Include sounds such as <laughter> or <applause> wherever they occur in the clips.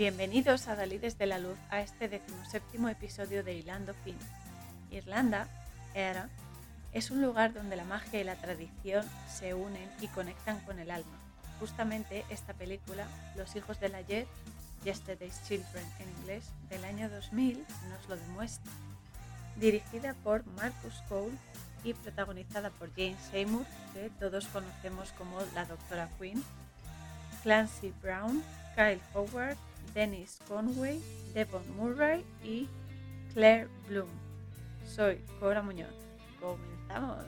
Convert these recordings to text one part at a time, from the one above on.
Bienvenidos a Dalides de la Luz a este decimoséptimo episodio de Hilando Fin. Irlanda, era, es un lugar donde la magia y la tradición se unen y conectan con el alma. Justamente esta película, Los hijos del ayer, Yesterday's Children en inglés, del año 2000, nos lo demuestra. Dirigida por Marcus Cole y protagonizada por Jane Seymour, que todos conocemos como la Doctora Queen, Clancy Brown, Kyle Howard, Dennis Conway, Devon Murray y Claire Bloom. Soy Cora Muñoz. Comenzamos.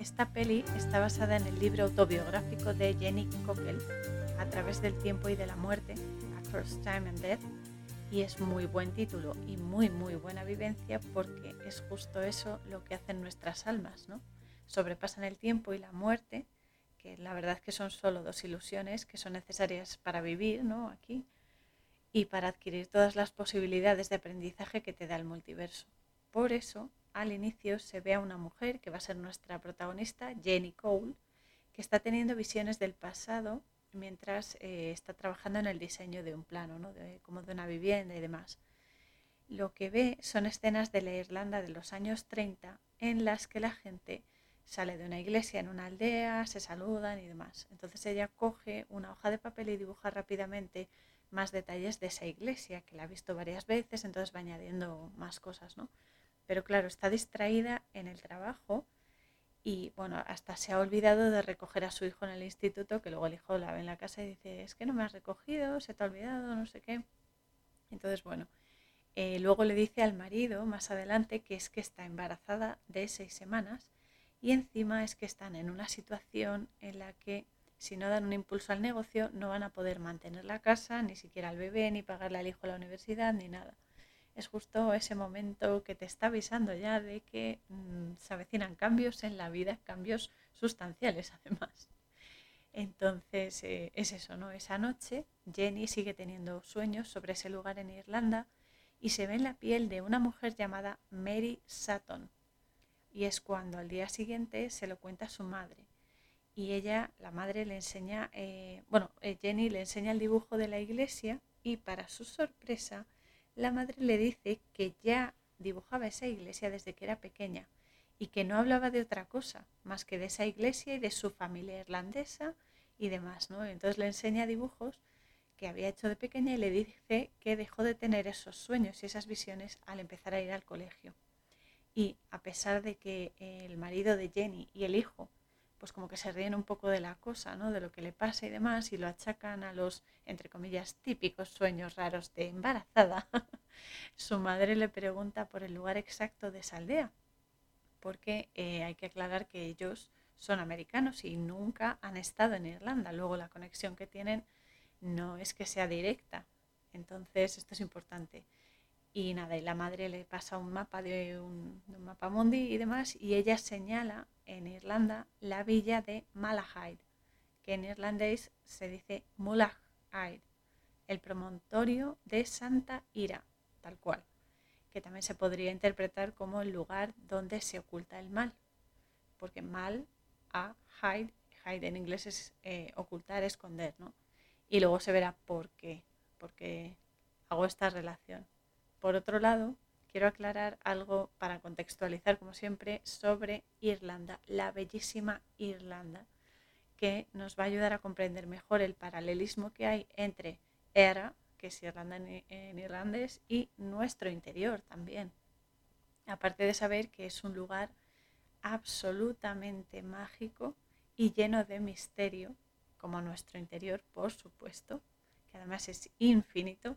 Esta peli está basada en el libro autobiográfico de Jenny Cockle, A través del tiempo y de la muerte, Across Time and Death, y es muy buen título y muy muy buena vivencia porque es justo eso lo que hacen nuestras almas, ¿no? Sobrepasan el tiempo y la muerte, que la verdad es que son solo dos ilusiones que son necesarias para vivir, ¿no? Aquí y para adquirir todas las posibilidades de aprendizaje que te da el multiverso. Por eso, al inicio se ve a una mujer que va a ser nuestra protagonista, Jenny Cole, que está teniendo visiones del pasado mientras eh, está trabajando en el diseño de un plano, ¿no? como de una vivienda y demás. Lo que ve son escenas de la Irlanda de los años 30 en las que la gente sale de una iglesia en una aldea, se saludan y demás. Entonces ella coge una hoja de papel y dibuja rápidamente más detalles de esa iglesia, que la ha visto varias veces, entonces va añadiendo más cosas, ¿no? Pero claro, está distraída en el trabajo y bueno, hasta se ha olvidado de recoger a su hijo en el instituto, que luego el hijo la ve en la casa y dice, es que no me has recogido, se te ha olvidado, no sé qué. Entonces, bueno, eh, luego le dice al marido más adelante que es que está embarazada de seis semanas y encima es que están en una situación en la que si no dan un impulso al negocio no van a poder mantener la casa, ni siquiera al bebé, ni pagarle al hijo a la universidad, ni nada es justo ese momento que te está avisando ya de que mm, se avecinan cambios en la vida, cambios sustanciales <laughs> además. Entonces eh, es eso, ¿no? Esa noche Jenny sigue teniendo sueños sobre ese lugar en Irlanda y se ve en la piel de una mujer llamada Mary Sutton. Y es cuando al día siguiente se lo cuenta a su madre. Y ella, la madre, le enseña, eh, bueno, eh, Jenny le enseña el dibujo de la iglesia y para su sorpresa la madre le dice que ya dibujaba esa iglesia desde que era pequeña y que no hablaba de otra cosa más que de esa iglesia y de su familia irlandesa y demás, ¿no? Entonces le enseña dibujos que había hecho de pequeña y le dice que dejó de tener esos sueños y esas visiones al empezar a ir al colegio. Y a pesar de que el marido de Jenny y el hijo pues como que se ríen un poco de la cosa, ¿no? De lo que le pasa y demás, y lo achacan a los, entre comillas, típicos sueños raros de embarazada. <laughs> Su madre le pregunta por el lugar exacto de esa aldea, porque eh, hay que aclarar que ellos son americanos y nunca han estado en Irlanda. Luego la conexión que tienen no es que sea directa. Entonces, esto es importante. Y nada, y la madre le pasa un mapa de un, mapa mundi y demás, y ella señala en Irlanda la villa de Malahide, que en irlandés se dice Mulahide, el promontorio de Santa Ira, tal cual, que también se podría interpretar como el lugar donde se oculta el mal, porque mal a hide, hide en inglés es eh, ocultar, esconder, ¿no? Y luego se verá por qué, porque hago esta relación. Por otro lado, quiero aclarar algo para contextualizar, como siempre, sobre Irlanda, la bellísima Irlanda, que nos va a ayudar a comprender mejor el paralelismo que hay entre Era, que es Irlanda en, irlandés, y nuestro interior también. Aparte de saber que es un lugar absolutamente mágico y lleno de misterio, como nuestro interior, por supuesto, que además es infinito,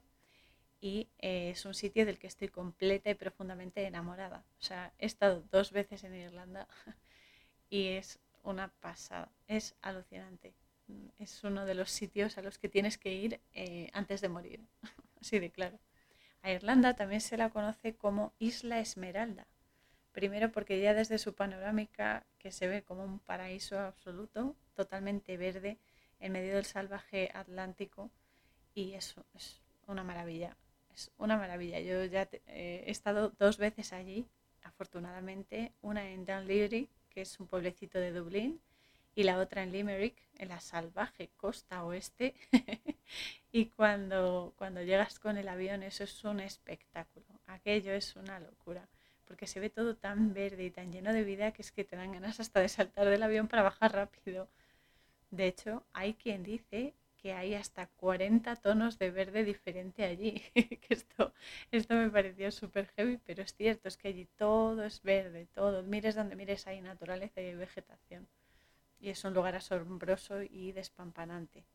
y eh, es un sitio del que estoy completa y profundamente enamorada. O sea, he estado dos veces en Irlanda <laughs> y es una pasada, es alucinante. Es uno de los sitios a los que tienes que ir eh, antes de morir, <laughs> así de claro. A Irlanda también se la conoce como Isla Esmeralda. Primero porque ya desde su panorámica, que se ve como un paraíso absoluto, totalmente verde, en medio del salvaje Atlántico, y eso es una maravilla una maravilla. Yo ya eh, he estado dos veces allí, afortunadamente, una en Dunleary que es un pueblecito de Dublín, y la otra en Limerick, en la salvaje costa oeste. <laughs> y cuando, cuando llegas con el avión, eso es un espectáculo. Aquello es una locura, porque se ve todo tan verde y tan lleno de vida que es que te dan ganas hasta de saltar del avión para bajar rápido. De hecho, hay quien dice que hay hasta 40 tonos de verde diferente allí. <laughs> que esto, esto me pareció súper heavy, pero es cierto, es que allí todo es verde, todo. Mires donde mires hay naturaleza y vegetación. Y es un lugar asombroso y despampanante.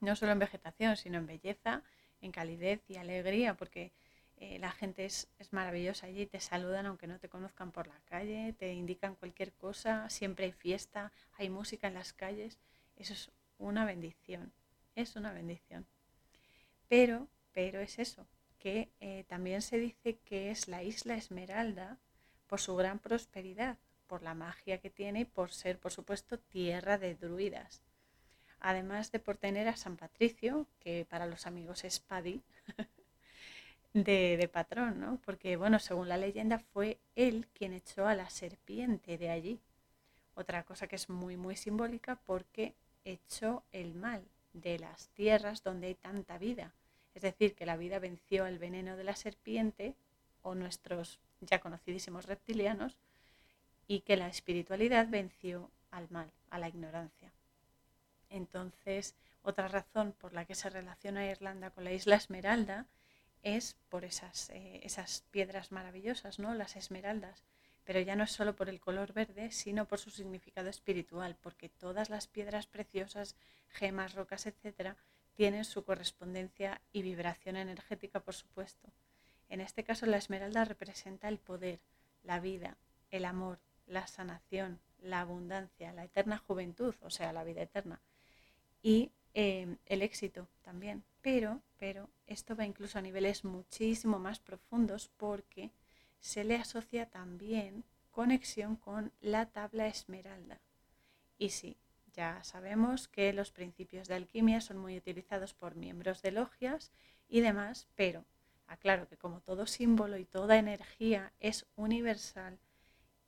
No solo en vegetación, sino en belleza, en calidez y alegría, porque eh, la gente es, es, maravillosa allí, te saludan aunque no te conozcan por la calle, te indican cualquier cosa, siempre hay fiesta, hay música en las calles. Eso es una bendición es una bendición. Pero, pero es eso, que eh, también se dice que es la isla Esmeralda por su gran prosperidad, por la magia que tiene y por ser, por supuesto, tierra de druidas. Además de por tener a San Patricio, que para los amigos es Paddy, <laughs> de, de, patrón, ¿no? Porque, bueno, según la leyenda, fue él quien echó a la serpiente de allí. Otra cosa que es muy, muy simbólica porque echó el mal, de las tierras donde hay tanta vida. Es decir, que la vida venció el veneno de la serpiente o nuestros ya conocidísimos reptilianos y que la espiritualidad venció al mal, a la ignorancia. Entonces, otra razón por la que se relaciona Irlanda con la isla Esmeralda es por esas, eh, esas piedras maravillosas, ¿no? las esmeraldas, pero ya no es solo por el color verde, sino por su significado espiritual, porque todas las piedras preciosas, gemas, rocas, etcétera, tienen su correspondencia y vibración energética, por supuesto. En este caso, la esmeralda representa el poder, la vida, el amor, la sanación, la abundancia, la eterna juventud, o sea, la vida eterna, y eh, el éxito también. Pero, pero esto va incluso a niveles muchísimo más profundos porque se le asocia también conexión con la tabla esmeralda. Y sí, ya sabemos que los principios de alquimia son muy utilizados por miembros de logias y demás, pero aclaro que como todo símbolo y toda energía es universal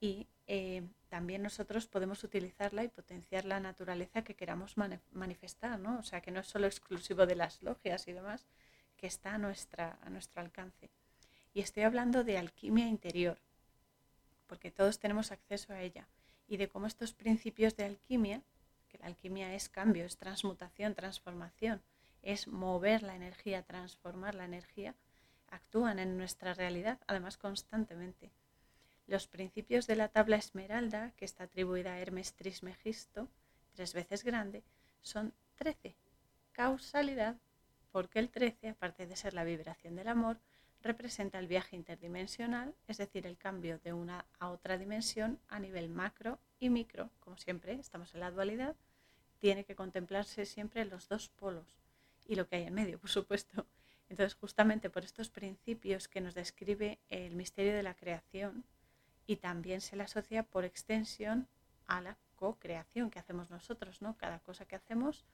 y eh, también nosotros podemos utilizarla y potenciar la naturaleza que queramos manifestar, ¿no? O sea, que no es solo exclusivo de las logias y demás, que está nuestra, a nuestro alcance. Y estoy hablando de alquimia interior, porque todos tenemos acceso a ella, y de cómo estos principios de alquimia, que la alquimia es cambio, es transmutación, transformación, es mover la energía, transformar la energía, actúan en nuestra realidad, además constantemente. Los principios de la tabla esmeralda, que está atribuida a Hermes Trismegisto, tres veces grande, son 13. Causalidad, porque el 13, aparte de ser la vibración del amor, representa el viaje interdimensional, es decir, el cambio de una a otra dimensión a nivel macro y micro. Como siempre, estamos en la dualidad, tiene que contemplarse siempre los dos polos y lo que hay en medio, por supuesto. Entonces, justamente por estos principios que nos describe el misterio de la creación y también se le asocia por extensión a la co-creación que hacemos nosotros, ¿no? Cada cosa que hacemos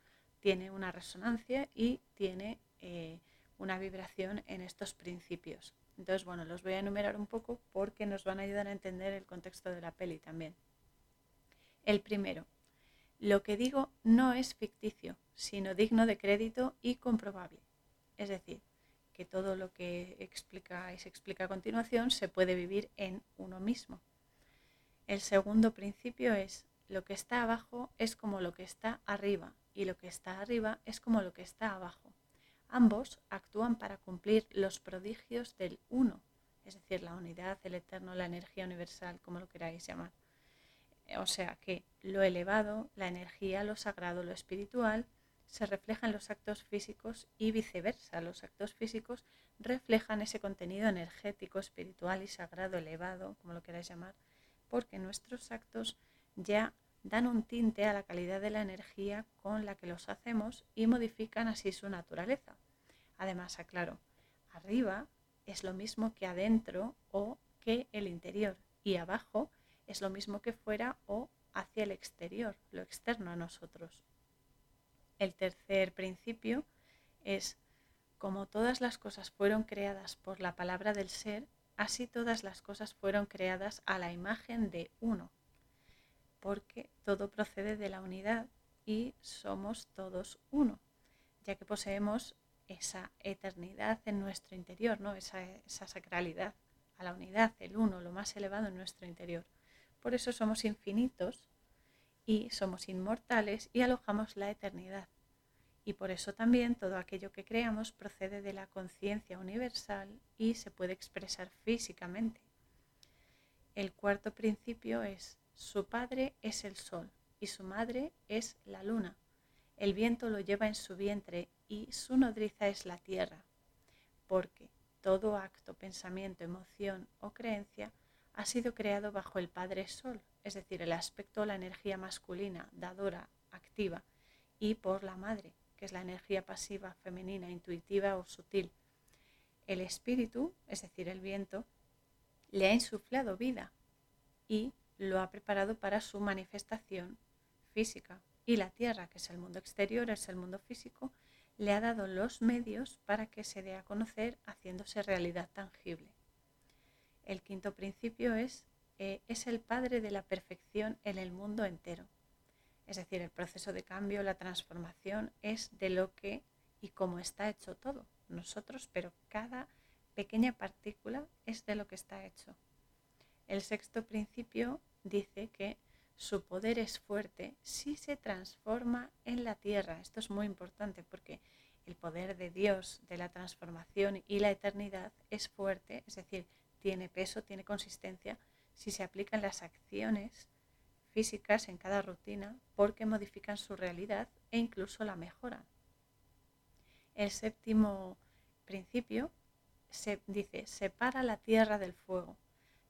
tiene una resonancia y tiene eh, una vibración en estos principios. Entonces, bueno, los voy a enumerar un poco porque nos van a ayudar a entender el contexto de la peli también. El primero, lo que digo no es ficticio, sino digno de crédito y comprobable. Es decir, que todo lo que explica y se explica a continuación se puede vivir en uno mismo. El segundo principio es lo que está abajo es como lo que está arriba y lo que está arriba es como lo que está abajo. Ambos actúan para cumplir los prodigios del uno, es decir, la unidad, el eterno, la energía universal, como lo queráis llamar. O sea que lo elevado, la energía, lo sagrado, lo espiritual, se refleja en los actos físicos y viceversa. Los actos físicos reflejan ese contenido energético, espiritual y sagrado elevado, como lo queráis llamar, porque nuestros actos ya dan un tinte a la calidad de la energía con la que los hacemos y modifican así su naturaleza. Además, aclaro, arriba es lo mismo que adentro o que el interior y abajo es lo mismo que fuera o hacia el exterior, lo externo a nosotros. El tercer principio es, como todas las cosas fueron creadas por la palabra del ser, así todas las cosas fueron creadas a la imagen de uno. porque todo procede de la unidad y somos todos uno, ya que poseemos esa eternidad en nuestro interior, ¿no? esa, esa sacralidad a la unidad, el uno, lo más elevado en nuestro interior. Por eso somos infinitos y somos inmortales y alojamos la eternidad. Y por eso también todo aquello que creamos procede de la conciencia universal y se puede expresar físicamente. El cuarto principio es, su padre es el sol y su madre es la luna. El viento lo lleva en su vientre y su nodriza es la tierra, porque todo acto, pensamiento, emoción o creencia ha sido creado bajo el Padre Sol, es decir, el aspecto, la energía masculina, dadora, activa, y por la Madre, que es la energía pasiva, femenina, intuitiva o sutil. El espíritu, es decir, el viento, le ha insuflado vida y lo ha preparado para su manifestación física. Y la tierra, que es el mundo exterior, es el mundo físico, le ha dado los medios para que se dé a conocer haciéndose realidad tangible. El quinto principio es, eh, es el padre de la perfección en el mundo entero. Es decir, el proceso de cambio, la transformación es de lo que y cómo está hecho todo. Nosotros, pero cada pequeña partícula es de lo que está hecho. El sexto principio dice que su poder es fuerte si se transforma en la tierra. Esto es muy importante porque el poder de Dios, de la transformación y la eternidad es fuerte, es decir, tiene peso, tiene consistencia, si se aplican las acciones físicas en cada rutina porque modifican su realidad e incluso la mejoran. El séptimo principio se dice, separa la tierra del fuego,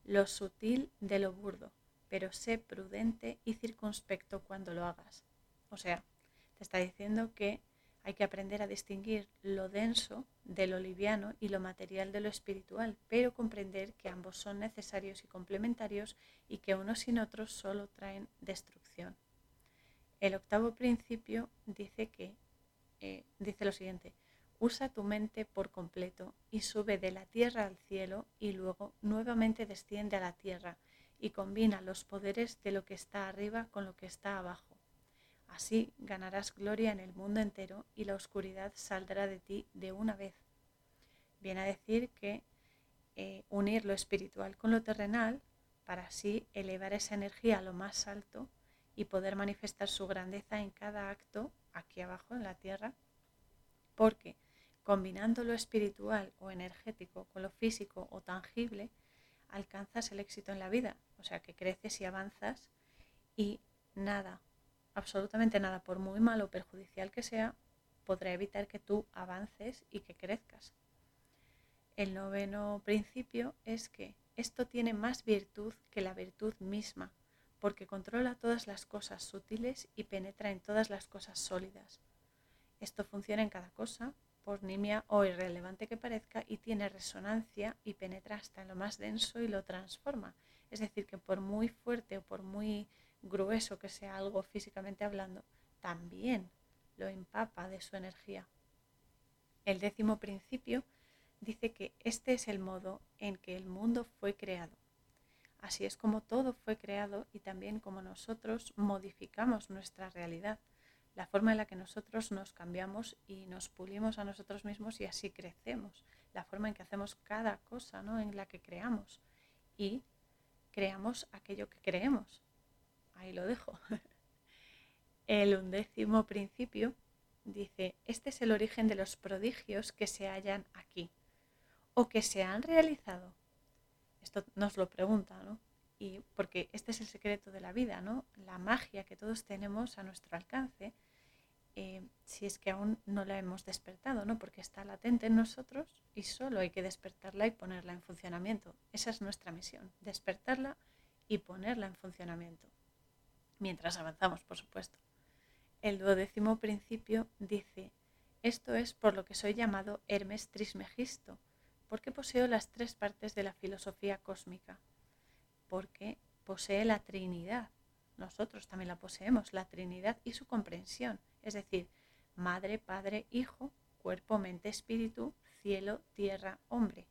lo sutil de lo burdo pero sé prudente y circunspecto cuando lo hagas. O sea, te está diciendo que hay que aprender a distinguir lo denso de lo liviano y lo material de lo espiritual, pero comprender que ambos son necesarios y complementarios y que unos sin otros solo traen destrucción. El octavo principio dice que eh, dice lo siguiente: usa tu mente por completo y sube de la tierra al cielo y luego nuevamente desciende a la tierra y combina los poderes de lo que está arriba con lo que está abajo. Así ganarás gloria en el mundo entero y la oscuridad saldrá de ti de una vez. Viene a decir que eh, unir lo espiritual con lo terrenal para así elevar esa energía a lo más alto y poder manifestar su grandeza en cada acto aquí abajo en la tierra, porque combinando lo espiritual o energético con lo físico o tangible, alcanzas el éxito en la vida. O sea, que creces y avanzas y nada, absolutamente nada, por muy malo o perjudicial que sea, podrá evitar que tú avances y que crezcas. El noveno principio es que esto tiene más virtud que la virtud misma, porque controla todas las cosas sutiles y penetra en todas las cosas sólidas. Esto funciona en cada cosa, por nimia o irrelevante que parezca, y tiene resonancia y penetra hasta lo más denso y lo transforma. Es decir, que por muy fuerte o por muy grueso que sea algo físicamente hablando, también lo empapa de su energía. El décimo principio dice que este es el modo en que el mundo fue creado. Así es como todo fue creado y también como nosotros modificamos nuestra realidad la forma en la que nosotros nos cambiamos y nos pulimos a nosotros mismos y así crecemos, la forma en que hacemos cada cosa, ¿no? en la que creamos y creamos aquello que creemos. Ahí lo dejo. <laughs> El undécimo principio dice, este es el origen de los prodigios que se hallan aquí o que se han realizado. Esto nos lo pregunta, ¿no? y porque este es el secreto de la vida, ¿no? La magia que todos tenemos a nuestro alcance, eh, si es que aún no la hemos despertado, ¿no? Porque está latente en nosotros y solo hay que despertarla y ponerla en funcionamiento. Esa es nuestra misión, despertarla y ponerla en funcionamiento. Mientras avanzamos, por supuesto. El duodécimo principio dice, esto es por lo que soy llamado Hermes Trismegisto, porque poseo las tres partes de la filosofía cósmica porque posee la Trinidad. Nosotros también la poseemos, la Trinidad y su comprensión, es decir, Madre, Padre, Hijo, cuerpo, mente, espíritu, cielo, tierra, hombre.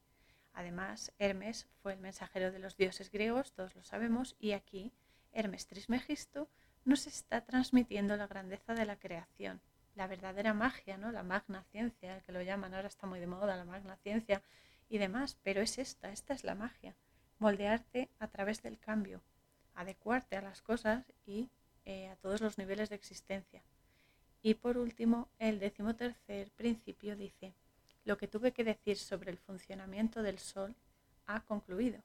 Además, Hermes fue el mensajero de los dioses griegos, todos lo sabemos, y aquí Hermes Trismegisto nos está transmitiendo la grandeza de la creación, la verdadera magia, ¿no? La magna ciencia, que lo llaman, ahora está muy de moda la magna ciencia y demás, pero es esta, esta es la magia, moldearte a través del cambio, adecuarte a las cosas y eh, a todos los niveles de existencia. Y por último, el decimotercer principio dice, lo que tuve que decir sobre el funcionamiento del Sol ha concluido,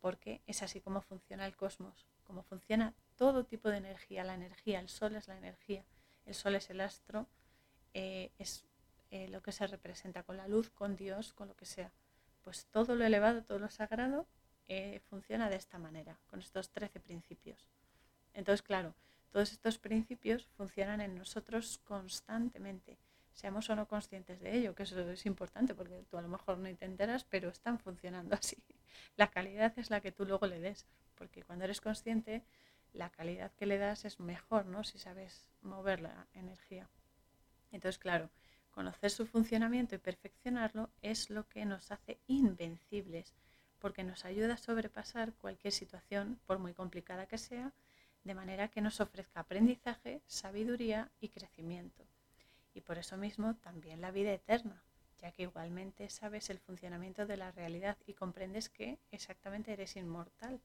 porque es así como funciona el cosmos, como funciona todo tipo de energía, la energía, el Sol es la energía, el Sol es el astro, eh, es eh, lo que se representa con la luz, con Dios, con lo que sea. Pues todo lo elevado, todo lo sagrado eh, funciona de esta manera, con estos 13 principios. Entonces, claro, todos estos principios funcionan en nosotros constantemente, seamos o no conscientes de ello, que eso es importante porque tú a lo mejor no te enteras, pero están funcionando <laughs> así. La calidad es la que tú luego le des, porque cuando eres consciente, la calidad que le das es mejor, ¿no? Si sabes mover la energía. Entonces, claro, conocer su funcionamiento y perfeccionarlo es lo que nos hace invencibles, porque nos ayuda a sobrepasar cualquier situación, por muy complicada que sea, de manera que nos ofrezca aprendizaje, sabiduría y crecimiento. Y por eso mismo también la vida eterna, ya que igualmente sabes el funcionamiento de la realidad y comprendes que exactamente eres inmortal,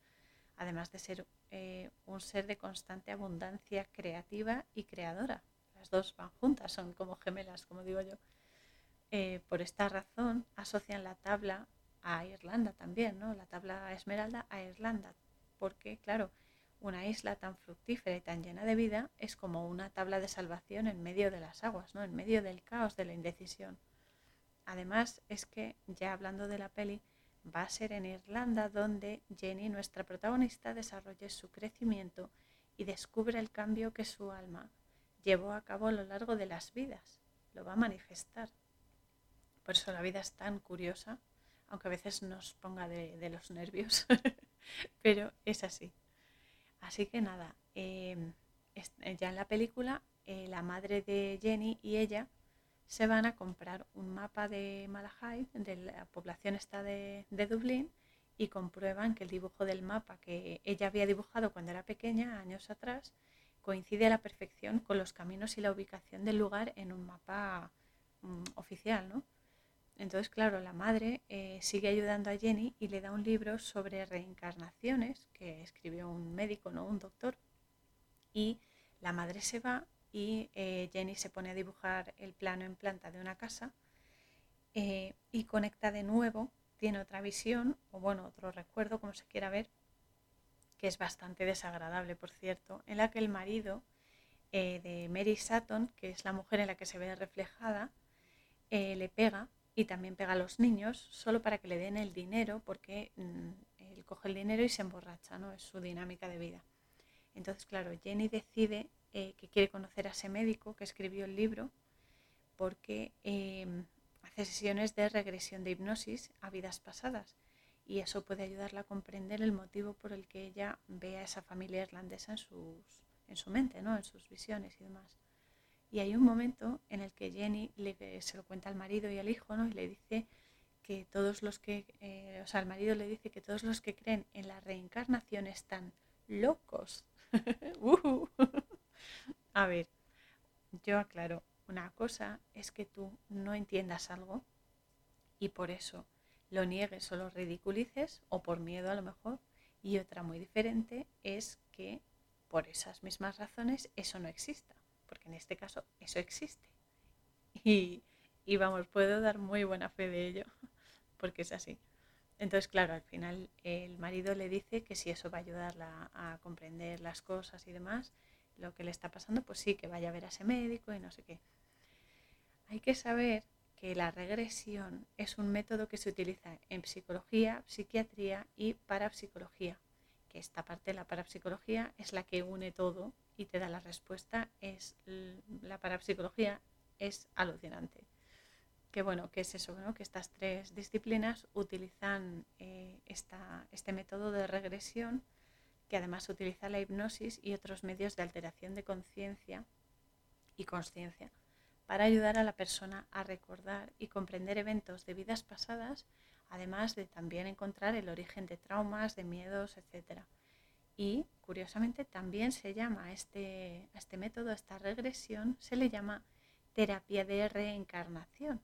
además de ser eh, un ser de constante abundancia creativa y creadora. Las dos van juntas, son como gemelas, como digo yo. Eh, por esta razón asocian la tabla a Irlanda también, ¿no? La tabla esmeralda a Irlanda, porque claro, una isla tan fructífera y tan llena de vida es como una tabla de salvación en medio de las aguas, ¿no? En medio del caos de la indecisión. Además, es que ya hablando de la peli, va a ser en Irlanda donde Jenny, nuestra protagonista, desarrolle su crecimiento y descubre el cambio que su alma llevó a cabo a lo largo de las vidas. Lo va a manifestar. Por eso la vida es tan curiosa, aunque a veces nos ponga de, los nervios, <laughs> pero es así. Así que nada, em, ya en la película, eh, la madre de Jenny y ella se van a comprar un mapa de Malahide, de la población esta de, Dublín, y comprueban que el dibujo del mapa que ella había dibujado cuando era pequeña, años atrás, coincide a la perfección con los caminos y la ubicación del lugar en un mapa mm, oficial, ¿no? Entonces, claro, la madre eh, sigue ayudando a Jenny y le da un libro sobre reencarnaciones que escribió un médico, no un doctor. Y la madre se va y eh, Jenny se pone a dibujar el plano en planta de una casa eh, y conecta de nuevo, tiene otra visión, o bueno, otro recuerdo, como se quiera ver, que es bastante desagradable, por cierto, en la que el marido de Mary Sutton, que es la mujer en la que se ve reflejada, le pega y también pega a los niños solo para que le den el dinero, porque mm, él coge el dinero y se emborracha, ¿no? Es su dinámica de vida. Entonces, claro, Jenny decide eh, que quiere conocer a ese médico que escribió el libro porque em, hace sesiones de regresión de hipnosis a vidas pasadas y eso puede ayudarla a comprender el motivo por el que ella ve a esa familia irlandesa en, sus, en su mente, ¿no? en sus visiones y demás. Y hay un momento en el que Jenny le, se lo cuenta al marido y al hijo ¿no? y le dice que todos los que, eh, o sea, el marido le dice que todos los que creen en la reencarnación están locos. <laughs> Uh. A ver, yo aclaro, una cosa es que tú no entiendas algo y por eso lo niegues o lo ridiculices o por miedo a lo mejor y otra muy diferente es que por esas mismas razones eso no exista, porque en este caso eso existe. Y, vamos, puedo dar muy buena fe de ello, <laughs> porque es así. Entonces, claro, al final el marido le dice que si eso va a ayudarla a comprender las cosas y demás, lo que le está pasando, pues sí, que vaya a ver a ese médico y no sé qué. Hay que saber que la regresión es un método que se utiliza en psicología, psiquiatría y parapsicología, que esta parte de la parapsicología es la que une todo y te da la respuesta, es la parapsicología es alucinante. Que bueno, que es eso, que estas tres disciplinas utilizan eh, este método de regresión que además utiliza la hipnosis y otros medios de alteración de conciencia y conciencia para ayudar a la persona a recordar y comprender eventos de vidas pasadas, además de también encontrar el origen de traumas, de miedos, etc. Y curiosamente también se llama este, a este método, a esta regresión, se le llama terapia de reencarnación.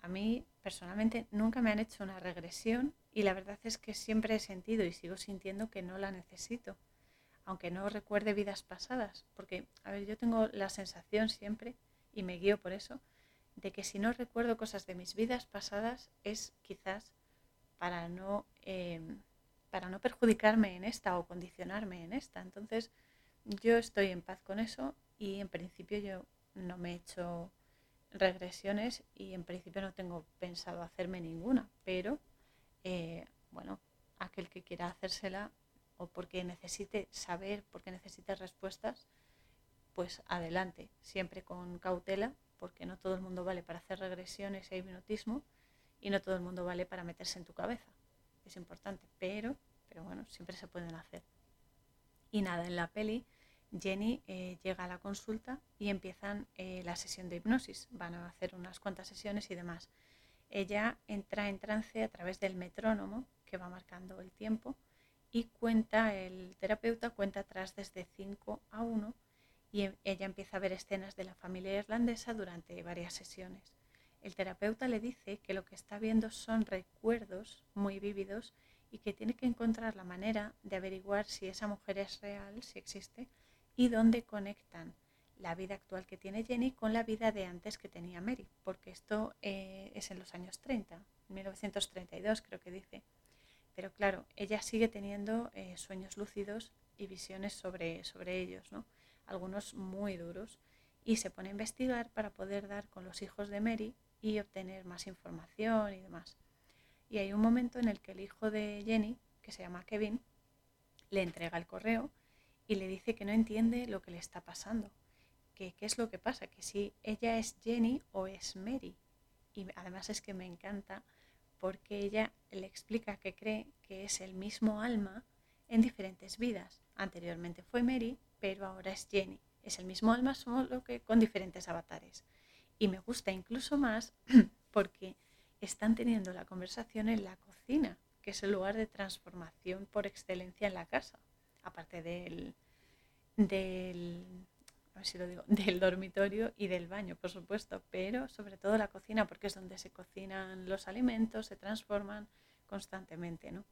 A mí personalmente nunca me han hecho una regresión y la verdad es que siempre he sentido y sigo sintiendo que no la necesito, aunque no recuerde vidas pasadas, porque, a ver, yo tengo la sensación siempre, y me guío por eso, de que si no recuerdo cosas de mis vidas pasadas es quizás para no, em, para no perjudicarme en esta o condicionarme en esta. Entonces, yo estoy en paz con eso y en principio yo no me he hecho regresiones y en principio no tengo pensado hacerme ninguna, pero eh, bueno, aquel que quiera hacérsela o porque necesite saber, porque necesite respuestas, pues adelante, siempre con cautela, porque no todo el mundo vale para hacer regresiones e hipnotismo y no todo el mundo vale para meterse en tu cabeza. Es importante, pero, pero bueno, siempre se pueden hacer. Y nada, en la peli Jenny eh, llega a la consulta y empiezan eh, la sesión de hipnosis. Van a hacer unas cuantas sesiones y demás. Ella entra en trance a través del metrónomo que va marcando el tiempo y cuenta, el terapeuta cuenta atrás desde 5 a 1 y em, ella empieza a ver escenas de la familia irlandesa durante varias sesiones. El terapeuta le dice que lo que está viendo son recuerdos muy vívidos y que tiene que encontrar la manera de averiguar si esa mujer es real, si existe, y dónde conectan la vida actual que tiene Jenny con la vida de antes que tenía Mary, porque esto eh, es en los años 30, 1932 creo que dice. Pero claro, ella sigue teniendo eh, sueños lúcidos y visiones sobre, sobre ellos, ¿no? algunos muy duros, y se pone a investigar para poder dar con los hijos de Mary y obtener más información y demás. Y hay un momento en el que el hijo de Jenny, que se llama Kevin, le entrega el correo y le dice que no entiende lo que le está pasando, que qué es lo que pasa, que si ella es Jenny o es Mary. Y además es que me encanta porque ella le explica que cree que es el mismo alma en diferentes vidas. Anteriormente fue Mary, pero ahora es Jenny. Es el mismo alma, solo que con diferentes avatares. Y me gusta incluso más <clears throat> porque están teniendo la conversación en la cocina, que es el lugar de transformación por excelencia en la casa aparte del, del, <laughs> del dormitorio y del baño, por supuesto, pero sobre todo la cocina, porque es donde se cocinan los alimentos, se transforman constantemente, ¿no?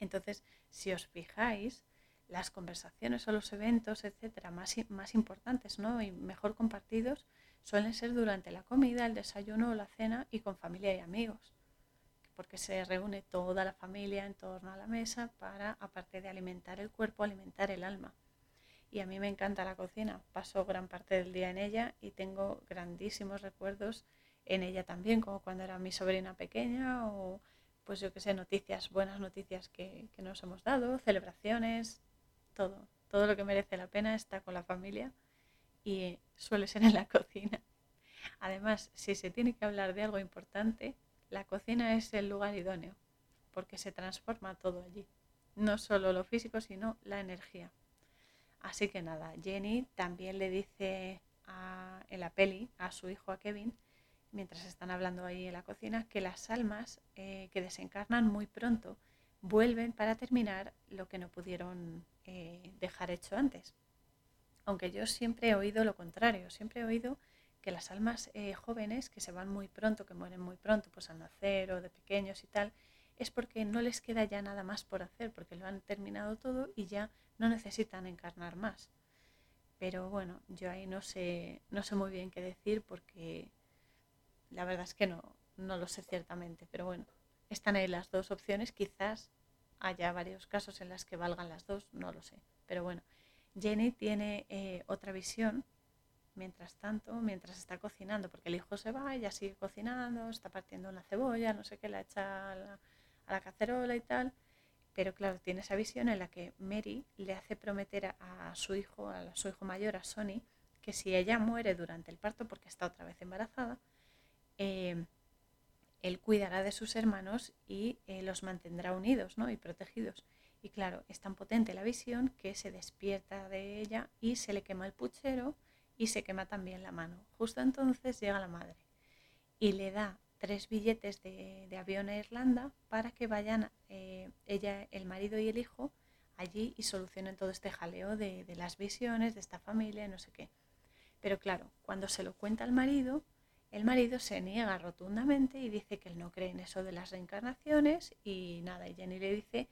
Entonces, si os fijáis, las conversaciones o los eventos, etcétera, más, más importantes ¿no? y mejor compartidos, suelen ser durante la comida, el desayuno o la cena y con familia y amigos porque se reúne toda la familia en torno a la mesa para, aparte de alimentar el cuerpo, alimentar el alma. Y a mí me encanta la cocina, paso gran parte del día en ella y tengo grandísimos recuerdos en ella también, como cuando era mi sobrina pequeña o pues yo que sé, noticias, buenas noticias que, que nos hemos dado, celebraciones, todo, todo lo que merece la pena está con la familia y suele ser en la cocina. Además, si se tiene que hablar de algo importante, la cocina es el lugar idóneo, porque se transforma todo allí, no solo lo físico, sino la energía. Así que nada, Jenny también le dice en la peli a su hijo, a Kevin, mientras están hablando ahí en la cocina, que las almas eh, que desencarnan muy pronto vuelven para terminar lo que no pudieron eh, dejar hecho antes. Aunque yo siempre he oído lo contrario, siempre he oído que las almas eh, jóvenes que se van muy pronto, que mueren muy pronto, pues al nacer o de pequeños y tal, es porque no les queda ya nada más por hacer, porque lo han terminado todo y ya no necesitan encarnar más. Pero bueno, yo ahí no sé, no sé muy bien qué decir porque la verdad es que no, no lo sé ciertamente. Pero bueno, están ahí las dos opciones. Quizás haya varios casos en las que valgan las dos, no lo sé. Pero bueno, Jenny tiene eh, otra visión mientras tanto, mientras está cocinando, porque el hijo se va, ella sigue cocinando, está partiendo una cebolla, no sé qué, la echa a la, cacerola y tal. Pero claro, tiene esa visión en la que Mary le hace prometer a, su hijo, a su hijo mayor, a Sonny, que si ella muere durante el parto porque está otra vez embarazada, eh, él cuidará de sus hermanos y eh, los mantendrá unidos ¿no? y protegidos. Y claro, es tan potente la visión que se despierta de ella y se le quema el puchero y se quema también la mano. Justo entonces llega la madre y le da tres billetes de, avión a Irlanda para que vayan eh, ella, el marido y el hijo allí y solucionen todo este jaleo de, de las visiones, de esta familia, no sé qué. Pero claro, cuando se lo cuenta al marido, el marido se niega rotundamente y dice que él no cree en eso de las reencarnaciones y nada, y Jenny le dice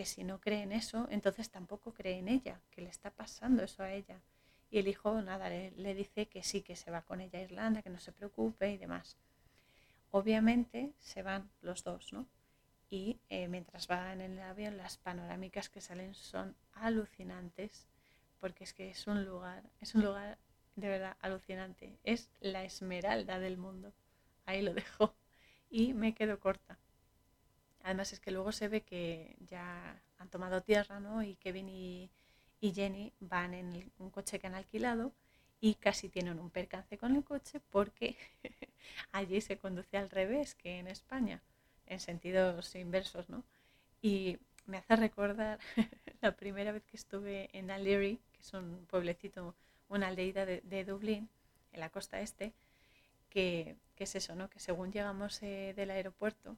que si no cree en eso, entonces tampoco cree en ella, que le está pasando eso a ella. Y el hijo, nada, le, dice que sí, que se va con ella a Irlanda, que no se preocupe y demás. Obviamente se van los dos, ¿no? Y eh, mientras van en el avión, las panorámicas que salen son alucinantes, porque es que es un lugar, es un lugar de verdad alucinante. Es la esmeralda del mundo. Ahí lo dejo. Y me quedo corta. Además es que luego se ve que ya han tomado tierra, ¿no? Y Kevin y, Jenny van en un coche que han alquilado y casi tienen un percance con el coche porque <laughs> allí se conduce al revés que en España, en sentidos inversos, ¿no? Y me hace recordar <laughs> la primera vez que estuve en Allery, que es un pueblecito, una aldeida de, Dublín, en la costa este, que, es eso, ¿no? Que según llegamos eh, del aeropuerto,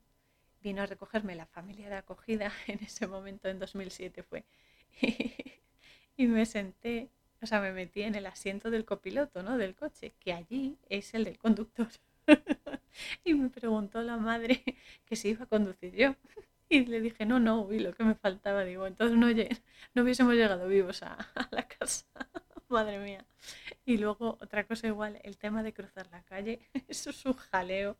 vino a recogerme la familia de acogida, <laughs> en ese momento, en 2007 fue, <laughs> y me senté, o sea, me metí en el asiento del copiloto, ¿no? Del coche, que allí es el del conductor. <laughs> y me preguntó la madre que si iba a conducir yo. Y le dije, no, no, uy, lo que me faltaba, digo, entonces no, no hubiésemos llegado vivos a, a la casa. Madre mía. Y luego otra cosa igual, el tema de cruzar la calle, eso es un jaleo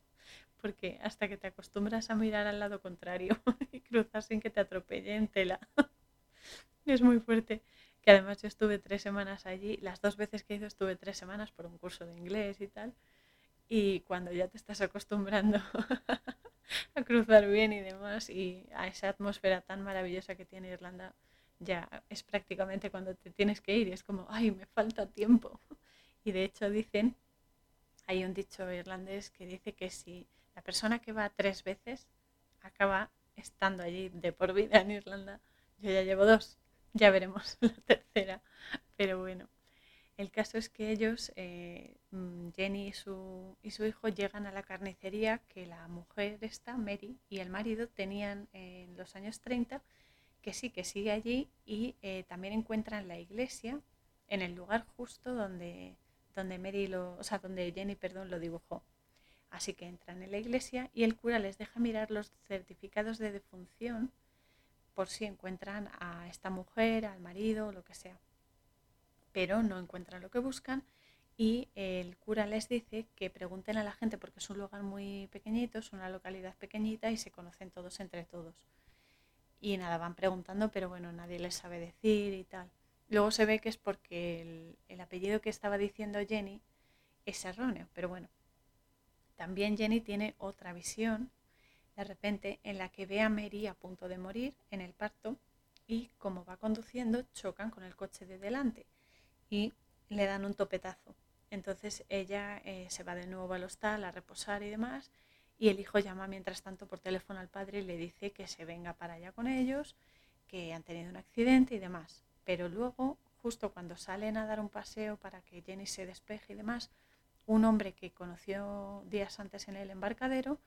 porque hasta que te acostumbras a mirar al lado contrario <laughs> y cruzar sin que te atropellen tela. <laughs> es muy fuerte. Que además yo estuve tres semanas allí, las dos veces que ido estuve tres semanas por un curso de inglés y tal. Y cuando ya te estás acostumbrando <laughs> a cruzar bien y demás y a esa atmósfera tan maravillosa que tiene Irlanda, ya es prácticamente cuando te tienes que ir y es como, ay, me falta tiempo. Y de hecho dicen, hay un dicho irlandés que dice que si la persona que va tres veces acaba estando allí de por vida en Irlanda. Yo ya llevo dos, ya veremos <laughs> la tercera. Pero bueno, el caso es que ellos, eh, mm, Jenny y su, y su hijo, llegan a la carnicería que la mujer esta, Mary, y el marido tenían en los años 30, que sí, que sigue allí, y eh, también encuentran la iglesia en el lugar justo donde, donde Mary lo, o sea, donde Jenny, perdón, lo dibujó. Así que entran en la iglesia y el cura les deja mirar los certificados de defunción por si encuentran a esta mujer, al marido, lo que sea. Pero no encuentran lo que buscan y el cura les dice que pregunten a la gente porque es un lugar muy pequeñito, es una localidad pequeñita y se conocen todos entre todos. Y nada, van preguntando, pero bueno, nadie les sabe decir y tal. Luego se ve que es porque el, el apellido que estaba diciendo Jenny es erróneo, pero bueno, también Jenny tiene otra visión, de repente, en la que ve a Mary a punto de morir en el parto y como va conduciendo chocan con el coche de delante y le dan un topetazo. Entonces ella eh, se va de nuevo al hostal a reposar y demás y el hijo llama mientras tanto por teléfono al padre y le dice que se venga para allá con ellos, que han tenido un accidente y demás. Pero luego, justo cuando salen a dar un paseo para que Jenny se despeje y demás, un hombre que conoció días antes en el embarcadero,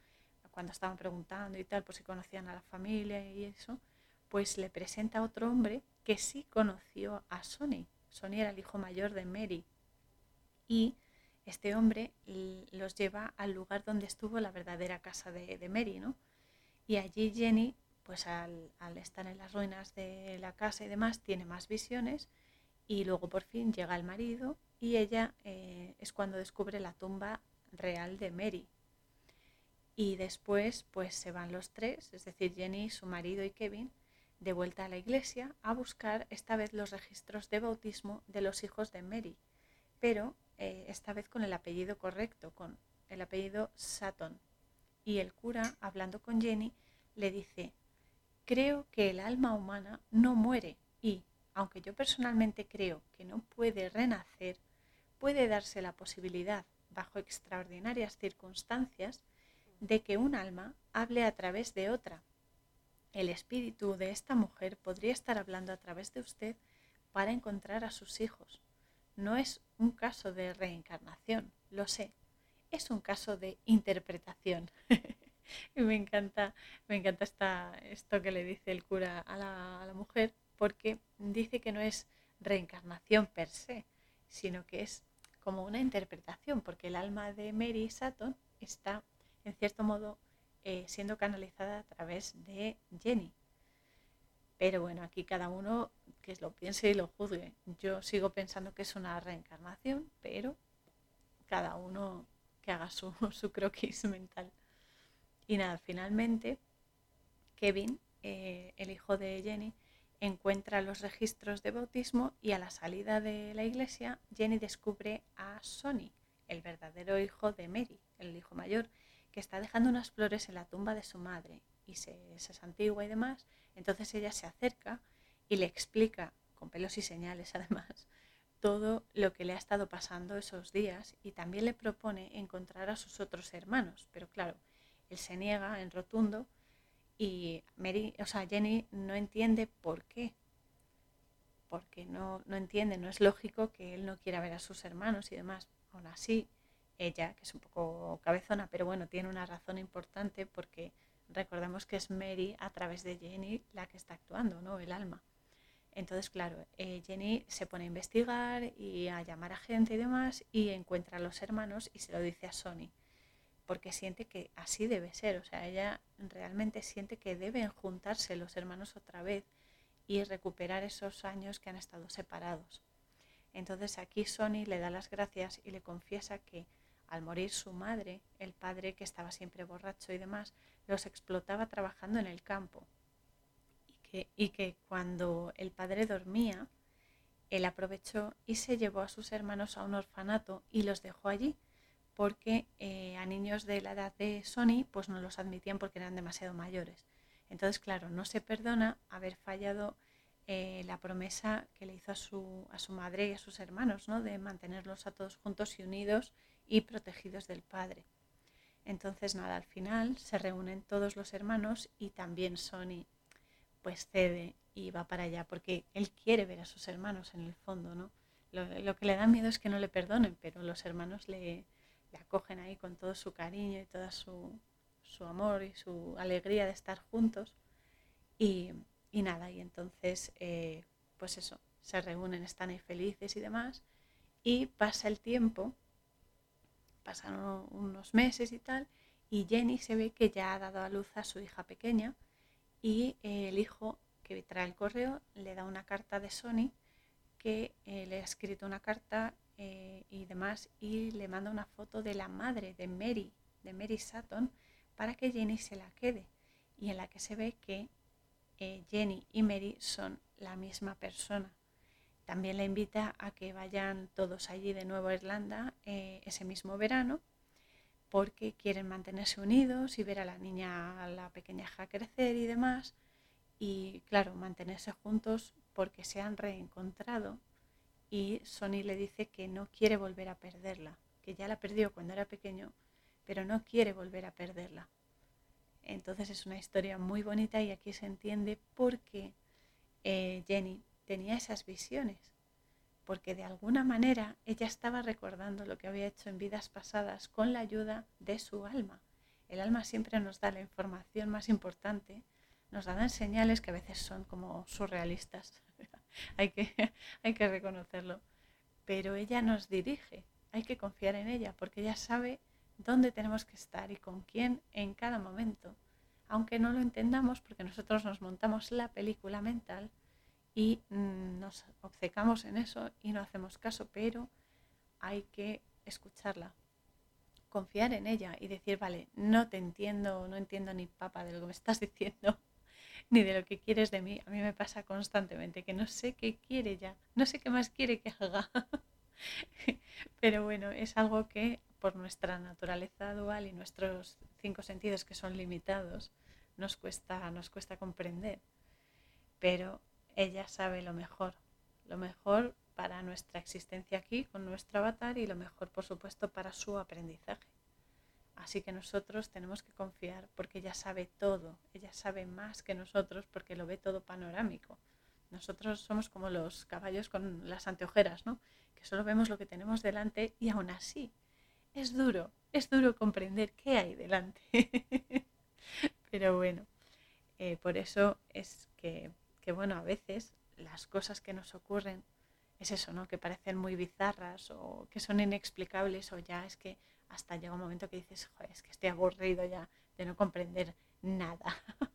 cuando estaban preguntando y tal, por si conocían a la familia y eso, pues le presenta a otro hombre que sí conoció a Sonny. Sonny era el hijo mayor de Mary. Y este hombre los lleva al lugar donde estuvo la verdadera casa de, Mary, ¿no? Y allí Jenny, pues al estar en las ruinas de la casa y demás, tiene más visiones y luego por fin llega el marido y ella eh, es cuando descubre la tumba real de Mary. Y después pues se van los tres, es decir, Jenny, su marido y Kevin, de vuelta a la iglesia a buscar esta vez los registros de bautismo de los hijos de Mary, pero eh, esta vez con el apellido correcto, con el apellido Sutton. Y el cura, hablando con Jenny, le dice, creo que el alma humana no muere y, aunque yo personalmente creo que no puede renacer, puede darse la posibilidad, bajo extraordinarias circunstancias, de que un alma hable a través de otra. El espíritu de esta mujer podría estar hablando a través de usted para encontrar a sus hijos. No es un caso de reencarnación, lo sé, es un caso de interpretación. <laughs> me encanta, me encanta esta, esto que le dice el cura a la mujer porque dice que no es reencarnación per se, sino que es como una interpretación, porque el alma de Mary Sutton está, en cierto modo, eh, siendo canalizada a través de Jenny. Pero bueno, aquí cada uno que lo piense y lo juzgue. Yo sigo pensando que es una reencarnación, pero cada uno que haga su, <laughs> su croquis mental. Y nada, finalmente, Kevin, eh, el hijo de Jenny, encuentra los registros de bautismo y a la salida de la iglesia, Jenny descubre a Sonny, el verdadero hijo de Mary, el hijo mayor, que está dejando unas flores en la tumba de su madre y se, es antigua y demás. Entonces ella se acerca y le explica, con pelos y señales <laughs> además, todo lo que le ha estado pasando esos días y también le propone encontrar a sus otros hermanos. Pero claro, él se niega en rotundo y Mary, o sea, Jenny no entiende por qué. Porque no, no entiende, no es lógico que él no quiera ver a sus hermanos y demás. Aún así, ella, que es un poco cabezona, pero bueno, tiene una razón importante porque recordemos que es Mary a través de Jenny la que está actuando, ¿no? El alma. Entonces, claro, eh, Jenny se pone a investigar y a llamar a gente y demás y encuentra a los hermanos y se lo dice a Sony, porque siente que así debe ser, o sea, ella realmente siente que deben juntarse los hermanos otra vez y recuperar esos años que han estado separados. Entonces aquí Sony le da las gracias y le confiesa que al morir su madre, el padre que estaba siempre borracho y demás, los explotaba trabajando en el campo y que cuando el padre dormía, él aprovechó y se llevó a sus hermanos a un orfanato y los dejó allí, porque eh, a niños de la edad de Sony pues no los admitían porque eran demasiado mayores. Entonces, claro, no se perdona haber fallado eh, la promesa que le hizo a su, a su madre y a sus hermanos, ¿no? de mantenerlos a todos juntos y unidos y protegidos del padre. Entonces, nada, al final se reúnen todos los hermanos y también Sony pues cede y va para allá, porque él quiere ver a sus hermanos en el fondo, ¿no? Lo, que le da miedo es que no le perdonen, pero los hermanos le, acogen ahí con todo su cariño y todo su, amor y su alegría de estar juntos. Y, nada, y entonces, eh, pues eso, se reúnen, están ahí felices y demás. Y pasa el tiempo, pasan unos meses y tal, y Jenny se ve que ya ha dado a luz a su hija pequeña y eh, el hijo que trae el correo le da una carta de Sony que eh, le ha escrito una carta eh, y demás y le manda una foto de la madre de Mary, de Mary Sutton, para que Jenny se la quede y en la que se ve que Jenny y Mary son la misma persona. También le invita a que vayan todos allí de nuevo a Irlanda ese mismo verano porque quieren mantenerse unidos y ver a la niña, a la pequeña hija crecer y demás. Y claro, mantenerse juntos porque se han reencontrado y Sony le dice que no quiere volver a perderla, que ya la perdió cuando era pequeño, pero no quiere volver a perderla. Entonces es una historia muy bonita y aquí se entiende por qué eh, Jenny tenía esas visiones porque de alguna manera ella estaba recordando lo que había hecho en vidas pasadas con la ayuda de su alma. El alma siempre nos da la información más importante, nos da señales que a veces son como surrealistas, <laughs> hay, que, <laughs> hay que reconocerlo, pero ella nos dirige, hay que confiar en ella porque ella sabe dónde tenemos que estar y con quién en cada momento, aunque no lo entendamos porque nosotros nos montamos la película mental y mm, nos obcecamos en eso y no hacemos caso, pero hay que escucharla, confiar en ella y decir, vale, no te entiendo, no entiendo ni papa de lo que me estás <laughs> diciendo, <laughs> ni de lo que quieres de mí. A mí me pasa constantemente que no sé qué quiere ya, no sé qué más quiere que haga. <laughs> Pero bueno, es algo que por nuestra naturaleza dual y nuestros cinco sentidos que son limitados, nos cuesta, nos cuesta comprender. Pero ella sabe lo mejor, lo mejor para nuestra existencia aquí con nuestro avatar y lo mejor, por supuesto, para su aprendizaje. Así que nosotros tenemos que confiar porque ella sabe todo, ella sabe más que nosotros porque lo ve todo panorámico. Nosotros somos como los caballos con las anteojeras, ¿no? Que solo vemos lo que tenemos delante y aún así es duro, es duro comprender qué hay delante. <laughs> Pero bueno, eh, por eso es que que bueno, a veces las cosas que nos ocurren es eso, ¿no? Que parecen muy bizarras o que son inexplicables o ya es que hasta llega un momento que dices, es que estoy aburrido ya de no comprender nada. <laughs>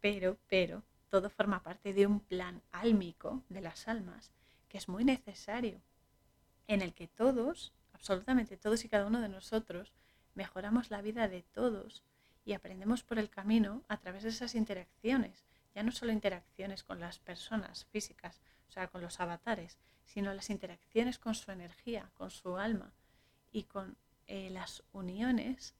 pero, pero, todo forma parte de un plan álmico de las almas que es muy necesario, en el que todos, absolutamente todos y cada uno de nosotros, mejoramos la vida de todos y aprendemos por el camino a través de esas interacciones, ya no solo interacciones con las personas físicas, o sea, con los avatares, sino las interacciones con su energía, con su alma y con eh, las uniones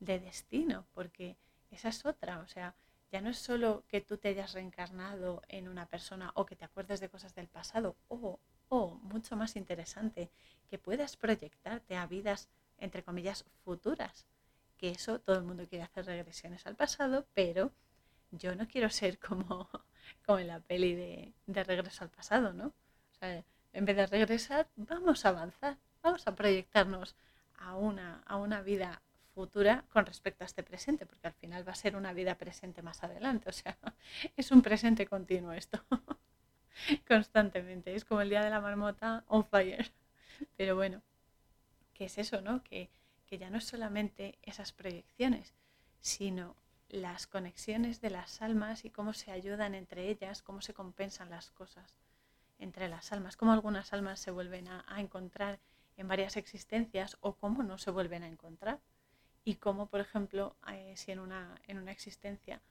de destino, porque esa es otra, o sea, ya no es solo que tú te hayas reencarnado en una persona o que te acuerdes de cosas del pasado, o, o mucho más interesante, que puedas proyectarte a vidas, entre comillas, futuras, que eso todo el mundo quiere hacer regresiones al pasado, pero yo no quiero ser como, <laughs> como en la peli de, de regreso al pasado, ¿no? O sea, en vez de regresar, vamos a avanzar, vamos a proyectarnos a una, a una vida futura con respecto a este presente, porque al final va a ser una vida presente más adelante. O sea, <laughs> es un presente continuo esto, <laughs> constantemente. Es como el día de la marmota on fire. Pero bueno, ¿qué es eso, no? Que, que ya no es solamente esas proyecciones, sino las conexiones de las almas y cómo se ayudan entre ellas, cómo se compensan las cosas entre las almas, cómo algunas almas se vuelven a, a encontrar en varias existencias o cómo no se vuelven a encontrar. Y cómo, por ejemplo, eh, si en una, en una existencia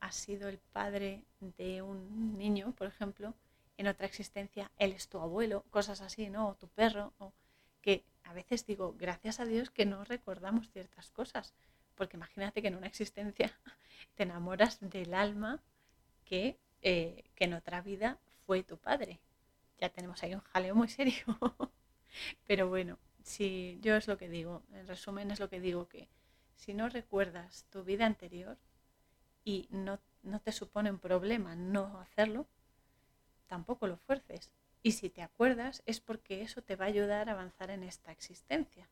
ha sido el padre de un niño, por ejemplo, en otra existencia él es tu abuelo, cosas así, ¿no? O tu perro, o que a veces digo, gracias a Dios que no recordamos ciertas cosas, porque imagínate que en una existencia <laughs> te enamoras del alma que, eh, que en otra vida fue tu padre. Ya tenemos ahí un jaleo muy serio. <laughs> Pero bueno, si yo es lo que digo, en resumen es lo que digo que si no recuerdas tu vida anterior y no, no te supone un problema no hacerlo, tampoco lo fuerces. Y si te acuerdas es porque eso te va a ayudar a avanzar en esta existencia.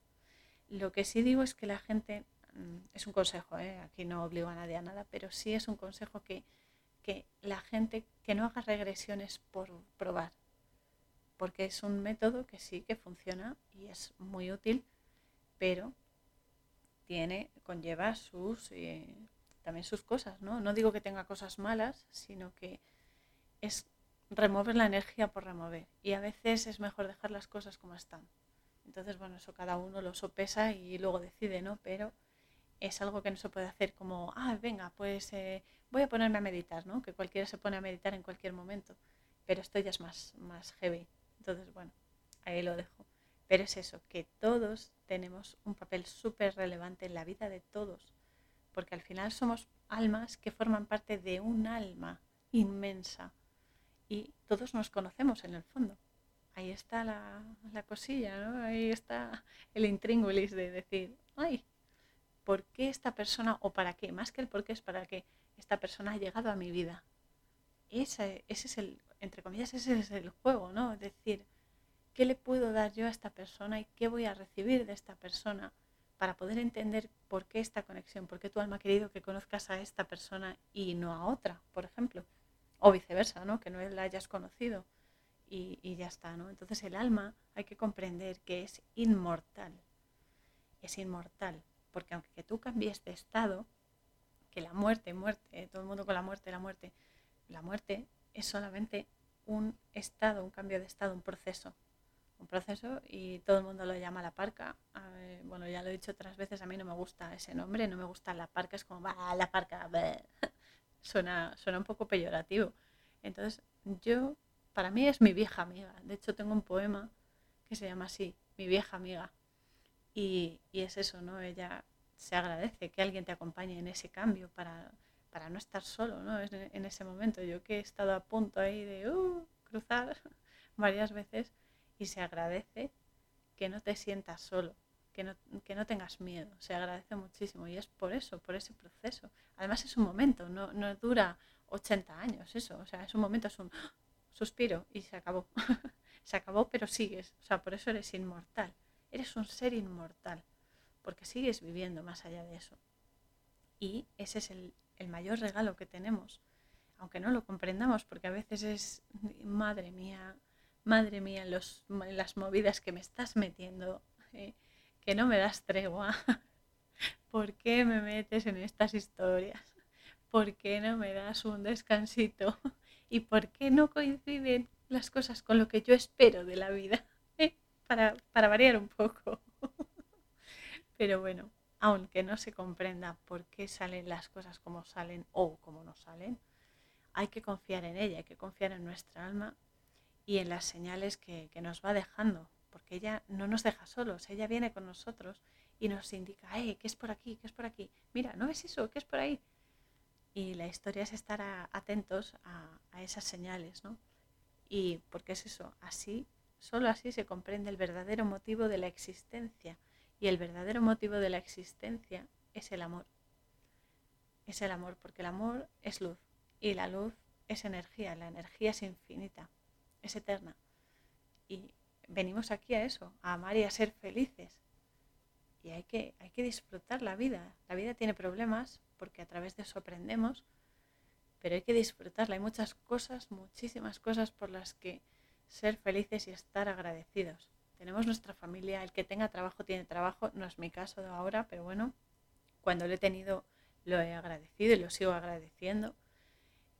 Lo que sí digo es que la gente, mm, es un consejo, ¿eh? aquí no obligo a nadie a nada, pero sí es un consejo que, que la gente que no haga regresiones por probar, porque es un método que sí que funciona y es muy útil, pero tiene, conlleva sus eh, también sus cosas, ¿no? No digo que tenga cosas malas, sino que es remover la energía por remover. Y a veces es mejor dejar las cosas como están. Entonces, bueno, eso cada uno lo sopesa y luego decide, ¿no? Pero es algo que no se puede hacer como, ah, venga, pues eh, voy a ponerme a meditar, ¿no? Que cualquiera se pone a meditar en cualquier momento. Pero esto ya es más, más heavy. Entonces, bueno, ahí lo dejo. Pero es eso, que todos tenemos un papel súper relevante en la vida de todos, porque al final somos almas que forman parte de un alma inmensa y todos nos conocemos en el fondo. Ahí está la, la cosilla, ¿no? Ahí está el intríngulis de decir, ay, ¿por qué esta persona o para qué? Más que el por qué es para qué esta persona ha llegado a mi vida. Ese, ese es el, entre comillas, ese es el juego, ¿no? Es decir, ¿qué le puedo dar yo a esta persona y qué voy a recibir de esta persona para poder entender por qué esta conexión, por qué tu alma ha querido que conozcas a esta persona y no a otra, por ejemplo, o viceversa, ¿no? Que no la hayas conocido y, y ya está, ¿no? Entonces el alma hay que comprender que es inmortal, es inmortal, porque aunque tú cambies de estado, que la muerte, muerte, todo el mundo con la muerte, la muerte, la muerte es solamente un estado, un cambio de estado, un proceso. Un proceso y todo el mundo lo llama la parca. bueno, ya lo he dicho otras veces, a mí no me gusta ese nombre, no me gusta la parca, es como, va, la parca, <laughs> suena, suena un poco peyorativo. Entonces, yo, para mí es mi vieja amiga. De hecho, tengo un poema que se llama así, mi vieja amiga. Y, y es eso, ¿no? Ella se agradece que alguien te acompañe en ese cambio para para no estar solo ¿no? en, ese momento. Yo que he estado a punto ahí de uh, cruzar <laughs> varias veces y se agradece que no te sientas solo, que no, que no tengas miedo, se agradece muchísimo y es por eso, por ese proceso. Además es un momento, no, no dura 80 años eso, o sea, es un momento, es un <gasps> suspiro y se acabó. <laughs> se acabó, pero sigues, o sea, por eso eres inmortal. Eres un ser inmortal, porque sigues viviendo más allá de eso. Y ese es el, el mayor regalo que tenemos. aunque no lo comprendamos, porque a veces es, madre mía, madre mía, los, las movidas que me estás metiendo, eh, que no me das tregua. <laughs> ¿Por qué me metes en estas historias? ¿Por qué no me das un descansito? <laughs> ¿Y por qué no coinciden las cosas con lo que yo espero de la vida? <laughs> Para, para variar un poco. Pero bueno, aunque no se comprenda por qué salen las cosas como salen o como no salen, hay que confiar en ella, hay que confiar en nuestra alma y en las señales que, nos va dejando, porque ella no nos deja solos, ella viene con nosotros y nos indica, eh, ¿qué es por aquí? ¿Qué es por aquí? Mira, ¿no ves eso? ¿Qué es por ahí? Y la historia es estar atentos a, a, esas señales, ¿no? Y porque es eso, así, solo así se comprende el verdadero motivo de la existencia. Y el verdadero motivo de la existencia es el amor. Es el amor, porque el amor es luz y la luz es energía, la energía es infinita, es eterna. Y venimos aquí a eso, a amar y a ser felices y hay que, hay que disfrutar la vida. La vida tiene problemas porque a través de eso aprendemos, pero hay que disfrutarla. Hay muchas cosas, muchísimas cosas por las que ser felices y estar agradecidos. Tenemos nuestra familia, el que tenga trabajo tiene trabajo, no es mi caso de ahora, pero bueno, cuando lo he tenido lo he agradecido y lo sigo agradeciendo.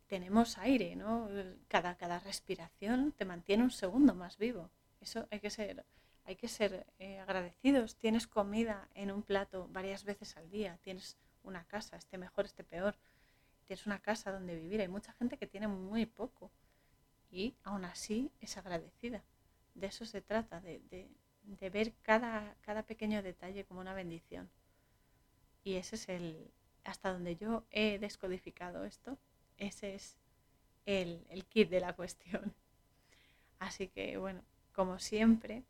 Tenemos aire, ¿no? Cada, cada respiración te mantiene un segundo más vivo. Eso hay que ser hay que ser eh, agradecidos. Tienes comida en un plato varias veces al día, tienes una casa, esté mejor, esté peor, tienes una casa donde vivir. Hay mucha gente que tiene muy poco y aún así es agradecida. De eso se trata, de, de, ver cada, cada pequeño detalle como una bendición. Y ese es el, hasta donde yo he descodificado esto, ese es el, el kit de la cuestión. <laughs> Así que bueno, como siempre,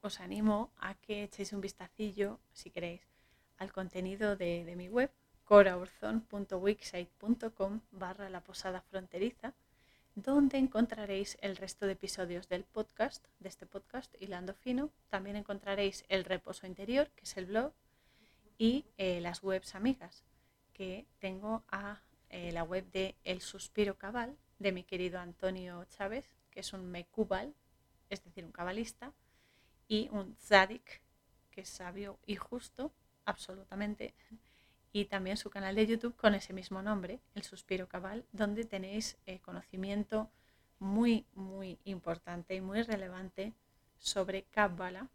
os animo a que echéis un vistacillo, si queréis, al contenido de, de mi web, coraurzon.wixsite.com barra la posada fronteriza, donde encontraréis el resto de episodios del podcast, de este podcast Hilando Fino. También encontraréis el reposo interior, que es el blog, y eh, las webs amigas, que tengo a eh, la web de El Suspiro Cabal, de mi querido Antonio Chávez, que es un mecubal, es decir, un cabalista, y un tzadik, que es sabio y justo, absolutamente. Y también su canal de YouTube con ese mismo nombre, El Suspiro Cabal, donde tenéis eh, conocimiento muy, muy importante y muy relevante sobre Kabbalah.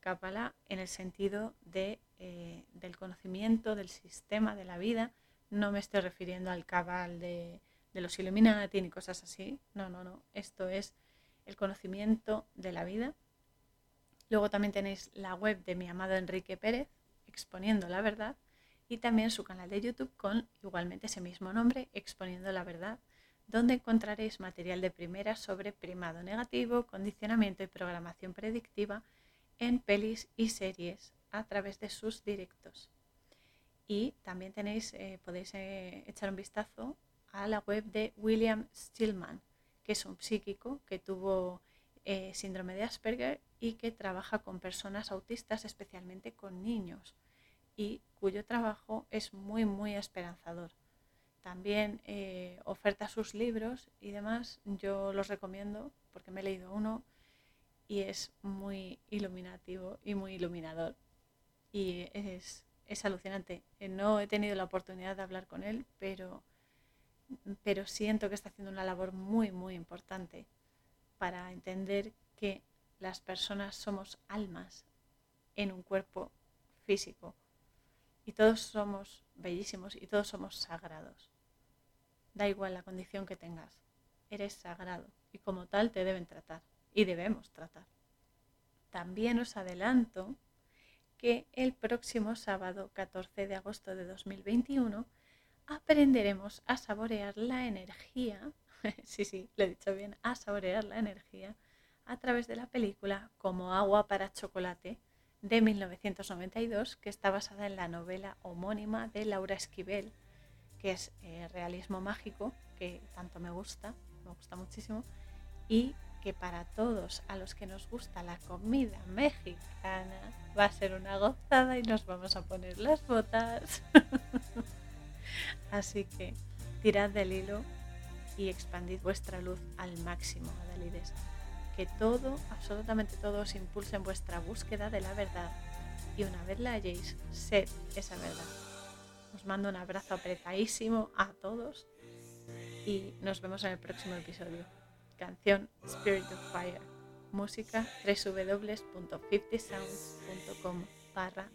Kabbalah en el sentido de, eh, del conocimiento del sistema de la vida. No me estoy refiriendo al Kabbalah de, de los Illuminati ni cosas así. No, no, no. Esto es el conocimiento de la vida Luego también tenéis la web de mi amado Enrique Pérez, exponiendo la verdad, y también su canal de YouTube con igualmente ese mismo nombre, exponiendo la verdad, donde encontraréis material de primera sobre primado negativo, condicionamiento y programación predictiva en pelis y series a través de sus directos. Y también tenéis, eh, podéis eh, echar un vistazo a la web de William Stillman, que es un psíquico que tuvo eh, síndrome de Asperger y que trabaja con personas autistas, especialmente con niños, y cuyo trabajo es muy, muy esperanzador. También eh, oferta sus libros y demás, yo los recomiendo porque me he leído uno y es muy iluminativo y muy iluminador. Y es, es alucinante. Eh, no he tenido la oportunidad de hablar con él, pero, pero siento que está haciendo una labor muy, muy importante para entender que las personas somos almas en un cuerpo físico y todos somos bellísimos y todos somos sagrados. Da igual la condición que tengas, eres sagrado y como tal te deben tratar y debemos tratar. También os adelanto que el próximo sábado 14 de agosto de 2021 aprenderemos a saborear la energía <laughs> sí, sí, lo he dicho bien, a saborear la energía a través de la película Como agua para chocolate de 1992, que está basada en la novela homónima de Laura Esquivel, que es eh, realismo mágico, que tanto me gusta, me gusta muchísimo, y que para todos a los que nos gusta la comida mexicana va a ser una gozada y nos vamos a poner las botas. <laughs> Así que tirad del hilo y expandid vuestra luz al máximo, Adalides. Que todo, absolutamente todo, os impulse en vuestra búsqueda de la verdad y una vez la halléis, sed esa verdad. Os mando un abrazo apretadísimo a todos y nos vemos en el próximo episodio. Canción Spirit of Fire. Música www.50sounds.com barra.